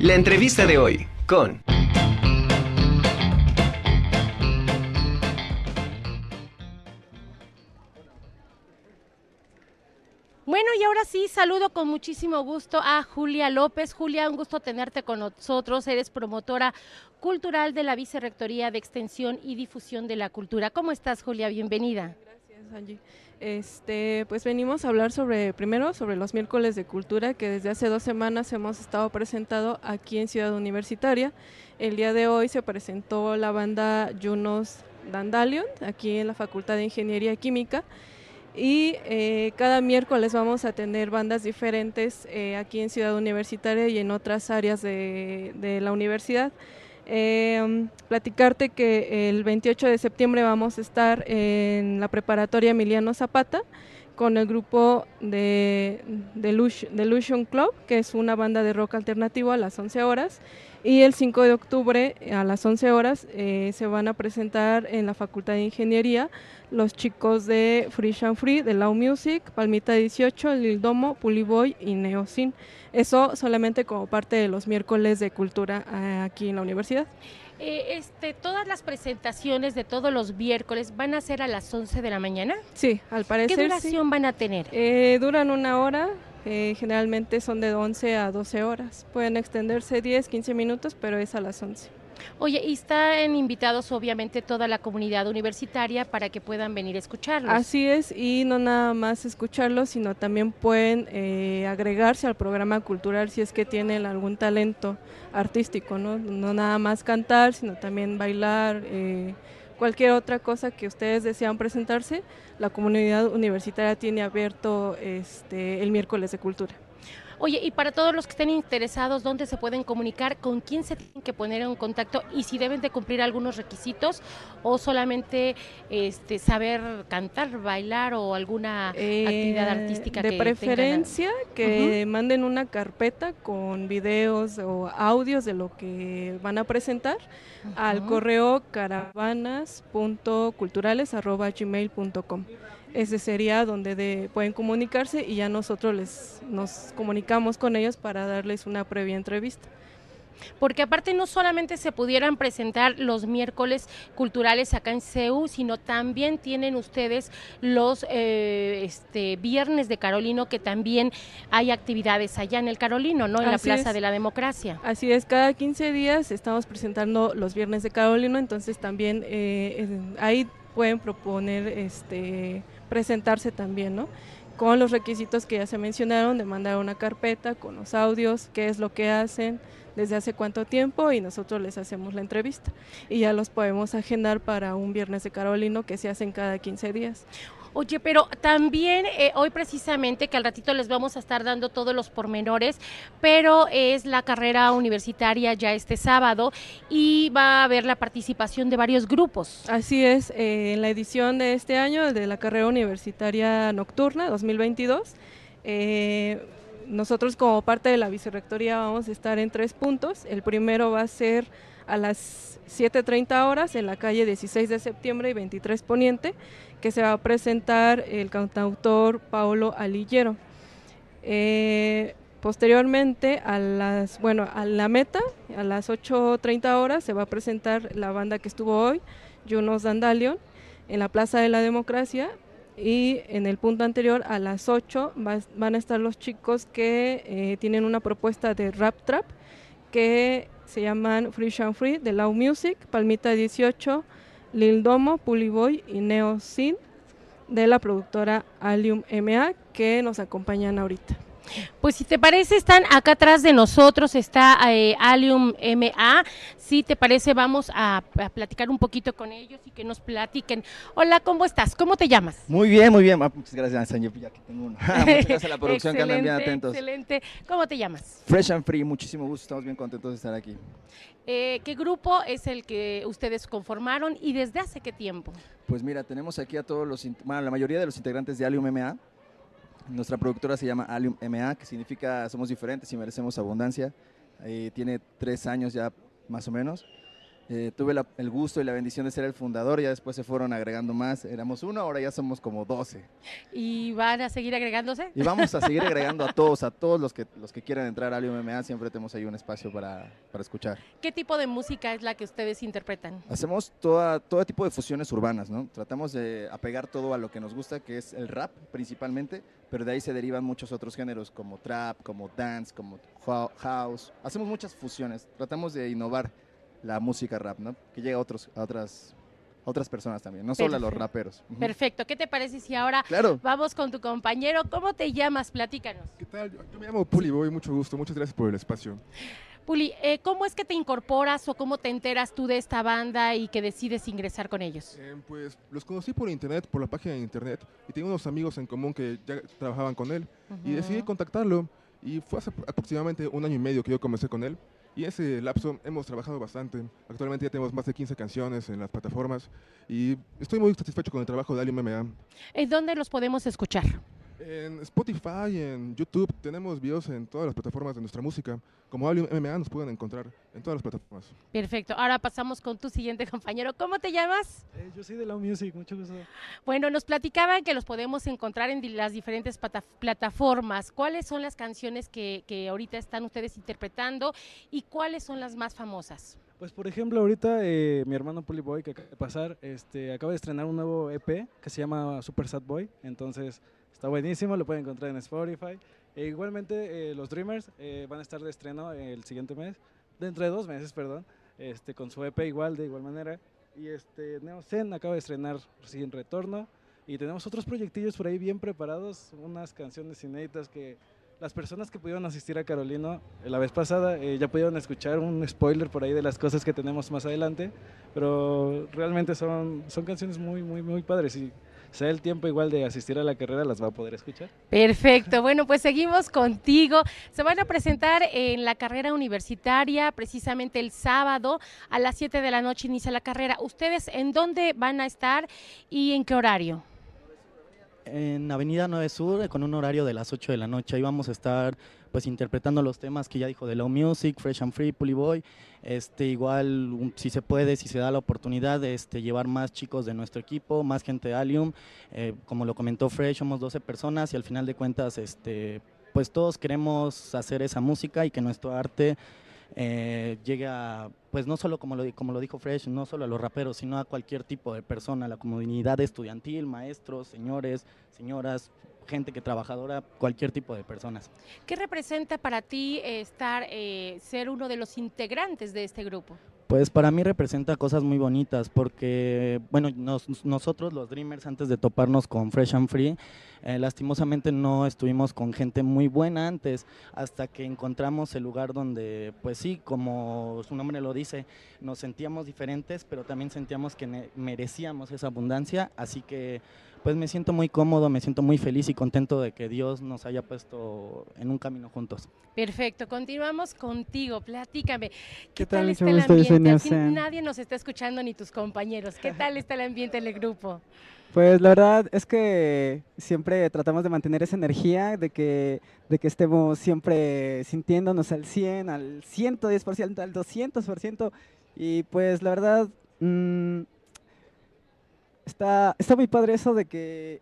La entrevista de hoy con... Bueno, y ahora sí, saludo con muchísimo gusto a Julia López. Julia, un gusto tenerte con nosotros. Eres promotora cultural de la Vicerrectoría de Extensión y Difusión de la Cultura. ¿Cómo estás, Julia? Bienvenida. Gracias, Angie. Este, pues venimos a hablar sobre, primero, sobre los miércoles de cultura que desde hace dos semanas hemos estado presentado aquí en Ciudad Universitaria. El día de hoy se presentó la banda Junos Dandalion, aquí en la Facultad de Ingeniería Química y eh, cada miércoles vamos a tener bandas diferentes eh, aquí en Ciudad Universitaria y en otras áreas de, de la universidad. Eh, platicarte que el 28 de septiembre vamos a estar en la preparatoria Emiliano Zapata con el grupo de Delusion Club, que es una banda de rock alternativo a las 11 horas. Y el 5 de octubre a las 11 horas eh, se van a presentar en la Facultad de Ingeniería los chicos de Free and Free, de Loud Music, Palmita 18, Lil Domo, Puliboy y Neocin. Eso solamente como parte de los miércoles de cultura eh, aquí en la universidad. Eh, este, todas las presentaciones de todos los miércoles van a ser a las 11 de la mañana. Sí, al parecer. ¿Qué duración van a tener? Eh, duran una hora, eh, generalmente son de 11 a 12 horas. Pueden extenderse 10, 15 minutos, pero es a las 11. Oye, y están invitados obviamente toda la comunidad universitaria para que puedan venir a escucharlos. Así es, y no nada más escucharlos, sino también pueden eh, agregarse al programa cultural si es que tienen algún talento artístico, ¿no? No nada más cantar, sino también bailar, eh, cualquier otra cosa que ustedes desean presentarse, la comunidad universitaria tiene abierto este, el miércoles de cultura. Oye, y para todos los que estén interesados, ¿dónde se pueden comunicar? ¿Con quién se tienen que poner en contacto? Y si deben de cumplir algunos requisitos o solamente este, saber cantar, bailar o alguna actividad Eh, artística de que preferencia que manden una carpeta con videos o audios de lo que van a presentar al Ujú. correo caravanas.culturales@gmail.com. Ese sería donde de- pueden comunicarse y ya nosotros les nos comunicamos con ellos para darles una previa entrevista. Porque aparte no solamente se pudieran presentar los miércoles culturales acá en CEU, sino también tienen ustedes los eh, este, viernes de Carolino, que también hay actividades allá en el Carolino, ¿no? En la Plaza es. de la Democracia. Así es, cada 15 días estamos presentando los viernes de Carolino, entonces también eh, ahí pueden proponer este presentarse también, ¿no? Con los requisitos que ya se mencionaron de mandar una carpeta con los audios, qué es lo que hacen, desde hace cuánto tiempo y nosotros les hacemos la entrevista y ya los podemos agendar para un viernes de Carolino que se hacen cada 15 días. Oye, pero también eh, hoy precisamente, que al ratito les vamos a estar dando todos los pormenores, pero es la carrera universitaria ya este sábado y va a haber la participación de varios grupos. Así es, eh, en la edición de este año de la carrera universitaria nocturna 2022, eh, nosotros como parte de la vicerrectoría vamos a estar en tres puntos. El primero va a ser a las 7.30 horas en la calle 16 de septiembre y 23 Poniente, que se va a presentar el cantautor Paolo Alillero. Eh, posteriormente, a las, bueno, a la meta, a las 8.30 horas, se va a presentar la banda que estuvo hoy, Junos Dandalion, en la Plaza de la Democracia. Y en el punto anterior, a las 8, va- van a estar los chicos que eh, tienen una propuesta de rap trap, que se llaman Free and Free, de Loud Music, Palmita 18, Lil Domo, Puliboy y Neo Sin, de la productora Alium MA, que nos acompañan ahorita. Pues si te parece, están acá atrás de nosotros, está eh, Alium MA. Si te parece, vamos a, a platicar un poquito con ellos y que nos platiquen. Hola, ¿cómo estás? ¿Cómo te llamas? Muy bien, muy bien. Ah, muchas gracias, Sanjay. Ya que tengo uno. muchas gracias a la producción que andan bien atentos. Excelente. ¿Cómo te llamas? Fresh and Free, muchísimo gusto. Estamos bien contentos de estar aquí. Eh, ¿Qué grupo es el que ustedes conformaron y desde hace qué tiempo? Pues mira, tenemos aquí a todos los, bueno, la mayoría de los integrantes de Alium MA. Nuestra productora se llama Alium MA, que significa somos diferentes y merecemos abundancia. Eh, tiene tres años ya, más o menos. Eh, tuve la- el gusto y la bendición de ser el fundador, ya después se fueron agregando más, éramos uno, ahora ya somos como 12. ¿Y van a seguir agregándose? Y vamos a seguir agregando a todos, a todos los que, los que quieran entrar a Alio MMA, siempre tenemos ahí un espacio para, para escuchar. ¿Qué tipo de música es la que ustedes interpretan? Hacemos toda, todo tipo de fusiones urbanas, ¿no? Tratamos de apegar todo a lo que nos gusta, que es el rap principalmente, pero de ahí se derivan muchos otros géneros como trap, como dance, como hou- house. Hacemos muchas fusiones, tratamos de innovar la música rap, ¿no? Que llegue a, otros, a otras, a otras personas también, no solo a los Perfecto. raperos. Perfecto. ¿Qué te parece si ahora Claro. vamos con tu compañero? ¿Cómo te llamas? Platícanos. ¿Qué tal? Yo, yo me llamo Puli Boy, mucho gusto, muchas gracias por el espacio. Puli, eh, ¿cómo es que te incorporas o cómo te enteras tú de esta banda y que decides ingresar con ellos? Eh, pues los conocí por internet, por la página de internet, y tengo unos amigos en común que ya trabajaban con él, y decidí contactarlo, y fue hace aproximadamente un año y medio que yo comencé con él, y en ese lapso hemos trabajado bastante. Actualmente ya tenemos más de 15 canciones en las plataformas, y estoy muy satisfecho con el trabajo de Ali MMA. ¿En dónde los podemos escuchar? En Spotify, en YouTube, tenemos videos en todas las plataformas de nuestra música. Como Ali MMA nos pueden encontrar en todas las plataformas. Perfecto. Ahora pasamos con tu siguiente compañero. ¿Cómo te llamas? Eh, yo soy de Loud Music, mucho gusto. Bueno, nos platicaban que los podemos encontrar en las diferentes plata- plataformas. ¿Cuáles son las canciones que, que ahorita están ustedes interpretando y cuáles son las más famosas? Pues por ejemplo, ahorita eh, mi hermano Puli Boy, que acaba de pasar, este, acaba de estrenar un nuevo EP que se llama Super Sad Boy. Entonces está buenísimo, lo pueden encontrar en Spotify. E igualmente eh, los Dreamers eh, van a estar de estreno el siguiente mes, dentro de dos meses, perdón, este, con su EP igual, de igual manera. Y este, Neo Zen acaba de estrenar Sin Retorno. Y tenemos otros proyectillos por ahí bien preparados, unas canciones inéditas que las personas que pudieron asistir a Carolino eh, la vez pasada eh, ya pudieron escuchar un spoiler por ahí de las cosas que tenemos más adelante, pero realmente son, son canciones muy, muy, muy padres y si da el tiempo igual de asistir a la carrera las va a poder escuchar. Perfecto, bueno, pues seguimos contigo. Se van a presentar en la carrera universitaria precisamente el sábado a las 7 de la noche inicia la carrera. ¿Ustedes en dónde van a estar y en qué horario? en Avenida 9 Sur con un horario de las 8 de la noche. Ahí vamos a estar pues interpretando los temas que ya dijo de Low Music, Fresh and Free, Puli Boy. Este, igual, si se puede, si se da la oportunidad, este, llevar más chicos de nuestro equipo, más gente de Allium. Eh, como lo comentó Fresh, somos 12 personas y al final de cuentas, este, pues todos queremos hacer esa música y que nuestro arte eh, llegue a, pues no solo como lo, como lo dijo Fresh, no solo a los raperos, sino a cualquier tipo de persona, a la comunidad estudiantil, maestros, señores, señoras, gente que trabajadora, cualquier tipo de personas. ¿Qué representa para ti eh, estar, eh, ser uno de los integrantes de este grupo? Pues para mí representa cosas muy bonitas porque, bueno, nos- nosotros los Dreamers antes de toparnos con Fresh and Free, eh, lastimosamente no estuvimos con gente muy buena antes, hasta que encontramos el lugar donde, pues sí, como su nombre lo dice, nos sentíamos diferentes, pero también sentíamos que merecíamos esa abundancia, así que pues me siento muy cómodo, me siento muy feliz y contento de que Dios nos haya puesto en un camino juntos. Perfecto, continuamos contigo, platícame. ¿Qué, ¿Qué tal, tal? está el ambiente? Aquí nadie nos está escuchando ni tus compañeros. ¿Qué tal está el ambiente en el grupo? Pues la verdad es que siempre tratamos de mantener esa energía, de que, de que estemos siempre sintiéndonos al 100, al 110%, al 200%. Y pues la verdad, mm, está, está muy padre eso de que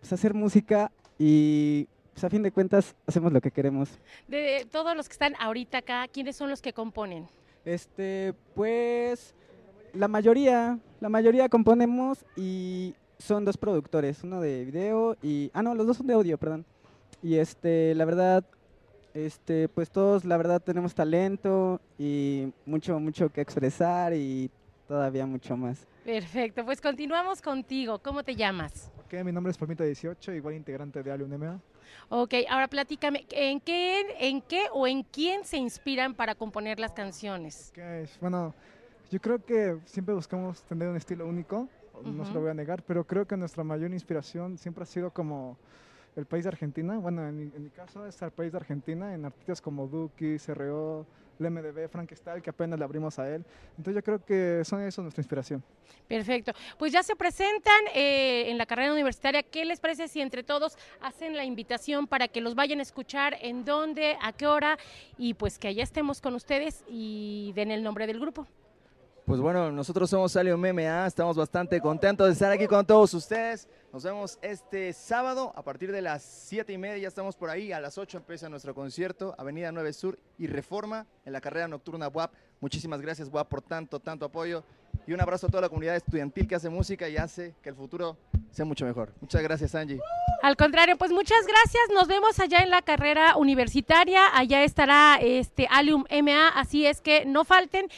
pues, hacer música y pues, a fin de cuentas hacemos lo que queremos. De todos los que están ahorita acá, ¿quiénes son los que componen? Este, pues la mayoría, la mayoría componemos y son dos productores, uno de video y ah no, los dos son de audio, perdón. Y este, la verdad, este, pues todos la verdad tenemos talento y mucho mucho que expresar y todavía mucho más. Perfecto, pues continuamos contigo. ¿Cómo te llamas? Ok, mi nombre es Palmita18, igual integrante de Alium MA. Ok, ahora platícame, ¿en qué, ¿en qué o en quién se inspiran para componer las canciones? Bueno, yo creo que siempre buscamos tener un estilo único, no se lo voy a negar, pero creo que nuestra mayor inspiración siempre ha sido como el país de Argentina. Bueno, en mi, en mi caso es el país de Argentina, en artistas como Duki, CRO, el MDB, Frank Style, que apenas le abrimos a él. Entonces yo creo que son eso nuestra inspiración. Perfecto. Pues ya se presentan eh, en la carrera universitaria. ¿Qué les parece si entre todos hacen la invitación para que los vayan a escuchar? ¿En dónde? ¿A qué hora? Y pues que allá estemos con ustedes y den el nombre del grupo. Pues bueno, nosotros somos Alium MMA, estamos bastante contentos de estar aquí con todos ustedes. Nos vemos este sábado a partir de las 7 y media, ya estamos por ahí, a las 8 empieza nuestro concierto, Avenida 9 Sur y Reforma en la carrera nocturna WAP. Muchísimas gracias WAP por tanto, tanto apoyo y un abrazo a toda la comunidad estudiantil que hace música y hace que el futuro sea mucho mejor. Muchas gracias Angie. Al contrario, pues muchas gracias. Nos vemos allá en la carrera universitaria. Allá estará este Alium MA, así es que no falten